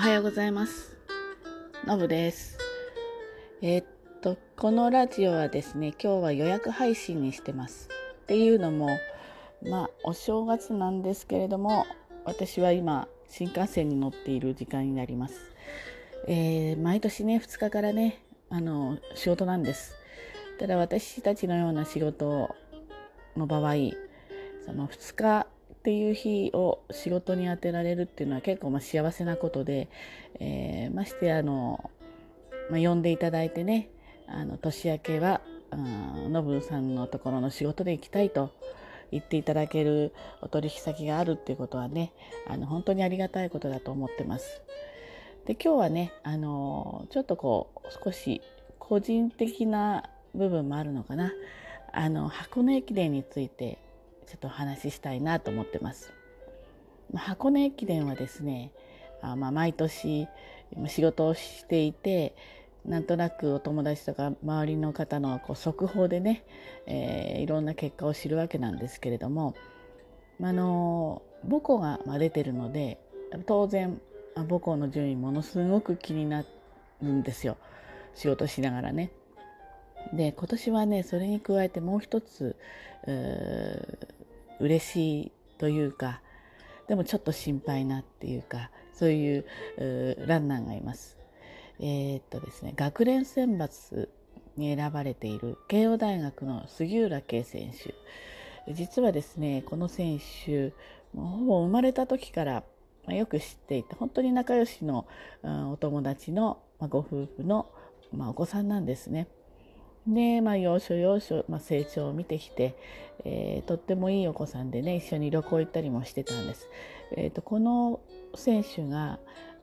はようございます。のぶです。えーっと、このラジオはですね、今日は予約配信にしてます。っていうのも、まあ、お正月なんですけれども、私は今、新幹線に乗っている時間になります。えー毎年ね、2日からね、あの、仕事なんです。ただ私たちのような仕事の場合、その2日っていう日を仕事に当てられるっていうのは結構まあ幸せなことで、えーましてあの、まあ、呼んでいただいてねあの年明けはノブさんのところの仕事で行きたいと言っていただけるお取引先があるっていうことはねあの本当にありがたいことだと思ってます。で今日はねあのちょっとこう少し個人的な部分もあるのかなあの箱根駅伝についてちょっとお話ししたいなと思ってます。箱根駅伝はですねあまあ毎年仕事をしていてなんとなくお友達とか周りの方のこう速報でね、えーいろんな結果を知るわけなんですけれども、まあの母校が出てるので当然母校の順位ものすごく気になるんですよ仕事しながらね。で今年はねそれに加えてもう一つ嬉しいというかでもちょっと心配なっていうかそういううランナーがいます。えーっとですね学連選抜に選ばれている慶応大学の杉浦圭選手実はですねこの選手もうほぼ生まれた時からまよく知っていて本当に仲良しの、うんお友達の、まあご夫婦の、まあお子さんなんですね。で、まあ、要所要所、まあ、成長を見てきて、えーとってもいいお子さんでね一緒に旅行行ったりもしてたんです。えーとこの選手が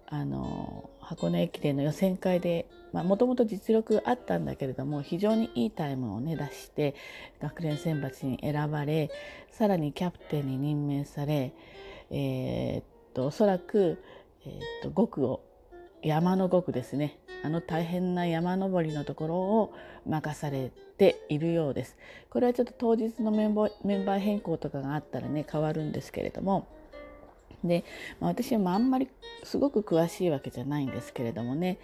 あの箱根駅伝の予選会でもともと実力あったんだけれども非常にいいタイムをね出して学連選抜に選ばれさらにキャプテンに任命され、えーっとおそらく、えーっと5区を山の5区ですね。あの大変な山登りのところを任されているようです。これはちょっと当日のメンバー変更とかがあったらね変わるんですけれども。で、まあ、私はあんまりすごく詳しいわけじゃないんですけれどもね。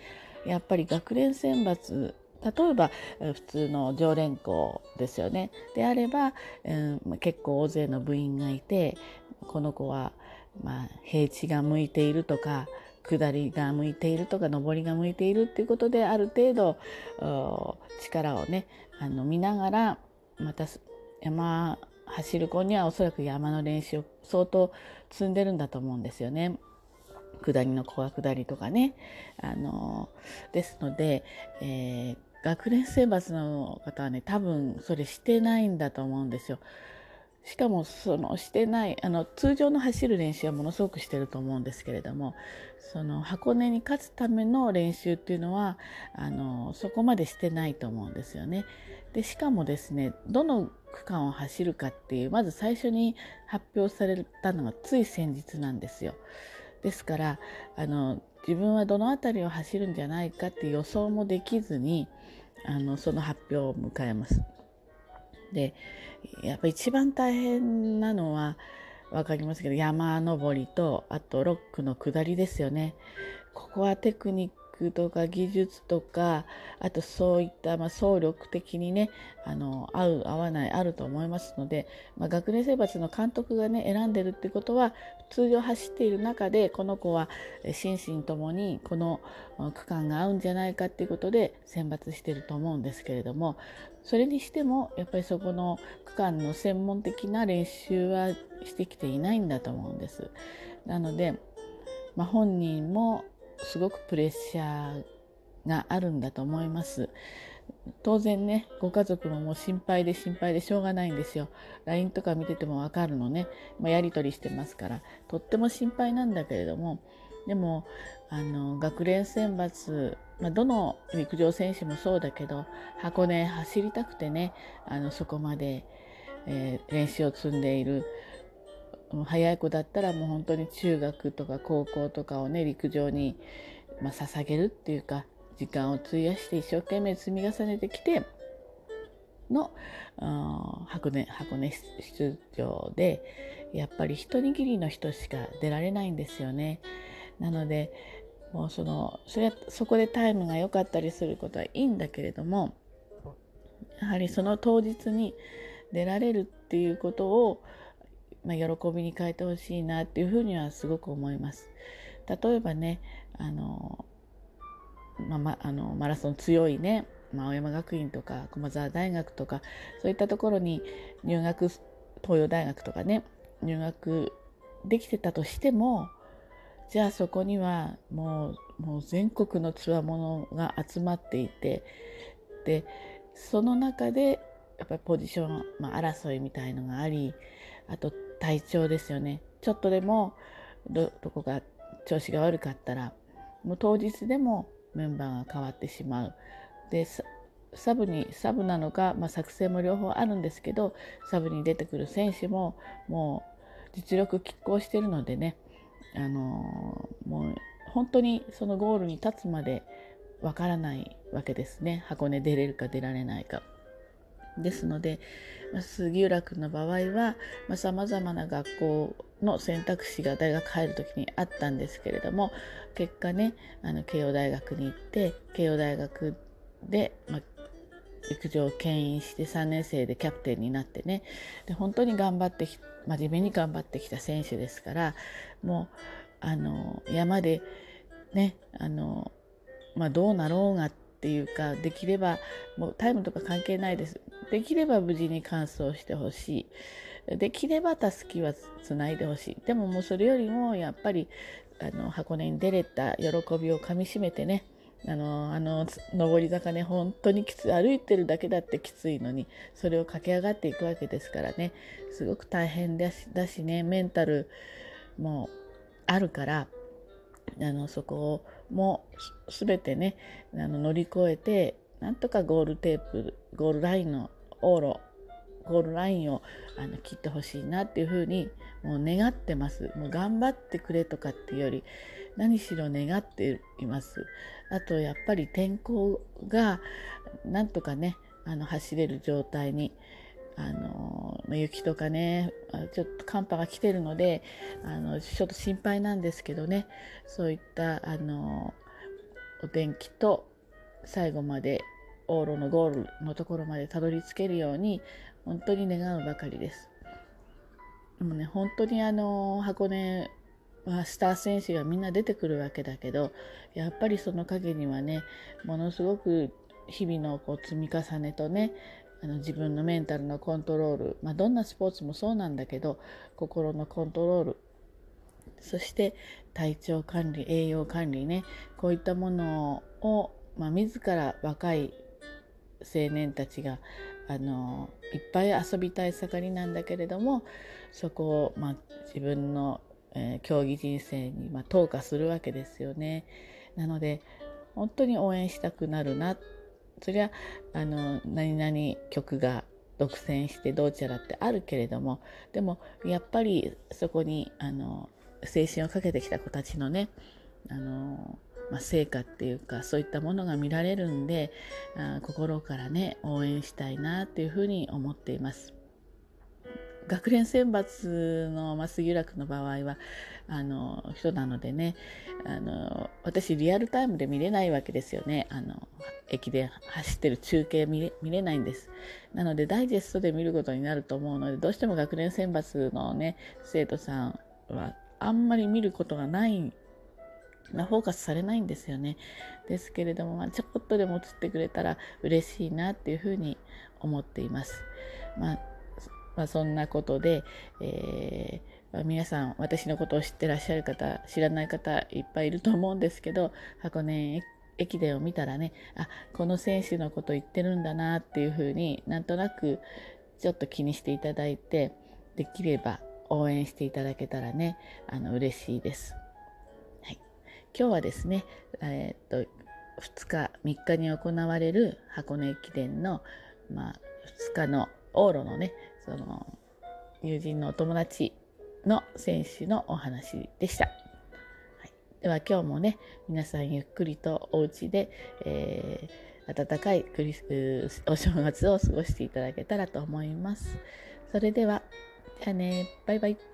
やっぱり学連選抜例えば普通の常連校ですよね。であれば、うん結構大勢の部員がいてこの子は、まあ、平地が向いているとか下りが向いているとか上りが向いているっていうことである程度力をねあの見ながらまた山走る子にはおそらく山の練習を相当積んでるんだと思うんですよね。下りの子は下りとかね。あのですので、えー学連選抜の方はね多分それしてないんだと思うんですよ。しかもそのしてないあの通常の走る練習はものすごくしてると思うんですけれどもその箱根に勝つための練習っていうのはあのそこまでしてないと思うんですよね。でしかもですねどの区間を走るかっていうまず最初に発表されたのがつい先日なんですよ。ですからあの自分はどの辺りを走るんじゃないかって予想もできずにあのその発表を迎えます。でやっぱ一番大変なのは分かりますけど山登りとあとロックの下りですよね。ここはテクニックとか技術とかあとそういったまあ総力的にねあの合う合わないあると思いますので、まあ、学年選抜の監督がね選んでるってことは通常走っている中でこの子は心身ともにこの区間が合うんじゃないかっていうことで選抜してると思うんですけれどもそれにしてもやっぱりそこの区間の専門的な練習はしてきていないんだと思うんです。なので、まあ、本人もすごくプレッシャーがあるんだと思います。当然ねご家族ももう心配で心配でしょうがないんですよ。LINE とか見てても分かるのね、まあ、やり取りしてますから。とっても心配なんだけれどもでもあの学連選抜、まあ、どの陸上選手もそうだけど箱根走りたくてねあのそこまで、えー練習を積んでいる早い子だったらもう本当に中学とか高校とかをね陸上に、まあ、捧げるっていうか時間を費やして一生懸命積み重ねてきての箱根箱根出場でやっぱり一握りの人しか出られないんですよね。なのでもうそのそれそこでタイムが良かったりすることはいいんだけれどもやはりその当日に出られるっていうことを、まあ、喜びに変えてほしいなっていうふうにはすごく思います。例えばねあの、まあ、まあのマラソン強いねまあ、青山学院とか駒澤大学とかそういったところに入学東洋大学とかね入学できてたとしてもじゃあそこにはもうもう全国のつわものが集まっていてでその中でやっぱりポジション、まあ、争いみたいのがありあと体調ですよね。ちょっとでもどこが調子が悪かったらもう当日でもメンバーが変わってしまう。でサブにサブなのか、まあ、作戦も両方あるんですけどサブに出てくる選手ももう実力拮抗してるのでねあのもう本当にそのゴールに立つまでわからないわけですね。箱根出れるか出られないか。ですので、まあ、杉浦君の場合はさまざ、まな学校の選択肢が大学入る時にあったんですけれども結果ねあの慶応大学に行って慶応大学で、まあ、陸上を牽引して3年生でキャプテンになってねで本当に頑張って真面目に頑張ってきた選手ですからもうあの山でねあの、まあ、どうなろうがってていうかできればもうタイムとか関係ないです。できれば無事に完走してほしい。できればたすきはつないでほしい。でももうそれよりもやっぱりあの箱根に出れた喜びをかみしめてね。あのあの上り坂ね本当にきつい。歩いてるだけだってきついのにそれを駆け上がっていくわけですからね。すごく大変だしだしねメンタルもあるからあのそこも全てねあの乗り越えてなんとかゴールテープゴールラインの往路ゴールラインをあの切ってほしいなっていうふうにもう願ってます。もう頑張ってくれとかっていうより何しろ願っています。あとやっぱり天候がなんとかねあの走れる状態にあの雪とかねちょっと寒波が来てるのであのちょっと心配なんですけどねそういったあのお天気と最後まで往路のゴールのところまでたどり着けるように本当に願うばかりです。でもね本当にあの箱根はスター選手がみんな出てくるわけだけどやっぱりその陰にはねものすごく日々のこう積み重ねとねあの自分のメンタルのコントロール、まあ、どんなスポーツもそうなんだけど心のコントロールそして体調管理栄養管理ねこういったものを、まあ、自ら若い青年たちがあのいっぱい遊びたい盛りなんだけれどもそこを、まあ、自分の、えー、競技人生に、まあ、投下するわけですよね。なので本当に応援したくなるなそりゃあの何々曲が独占してどうちゃらってあるけれどもでもやっぱりそこにあの青春をかけてきた子たちのねあの、まあ、成果っていうかそういったものが見られるんであ心からね応援したいなっていうふうに思っています。学連選抜の、まあ、杉浦君の場合はあの人なのでねあの私リアルタイムで見れないわけですよねあの駅で走ってる中継見れないんですなのでダイジェストで見ることになると思うのでどうしても学連選抜のね生徒さんはあんまり見ることがないなフォーカスされないんですよね。ですけれども、まあ、ちょこっとでも映ってくれたら嬉しいなっていうふうに思っています。まあまあ、そんなことで、えー、皆さん私のことを知ってらっしゃる方知らない方いっぱいいると思うんですけど箱根駅伝を見たらねあこの選手のこと言ってるんだなっていうふうになんとなくちょっと気にしていただいてできれば応援していただけたらねあの嬉しいです。はい、今日はですね、えー、っと2日3日に行われる箱根駅伝の、まあ、2日の往路のねその友人のお友達の選手のお話でした。はい、では今日もね皆さんゆっくりとお家で、えー、暖かいクリスお正月を過ごしていただけたらと思います。それではじゃあねバイバイ。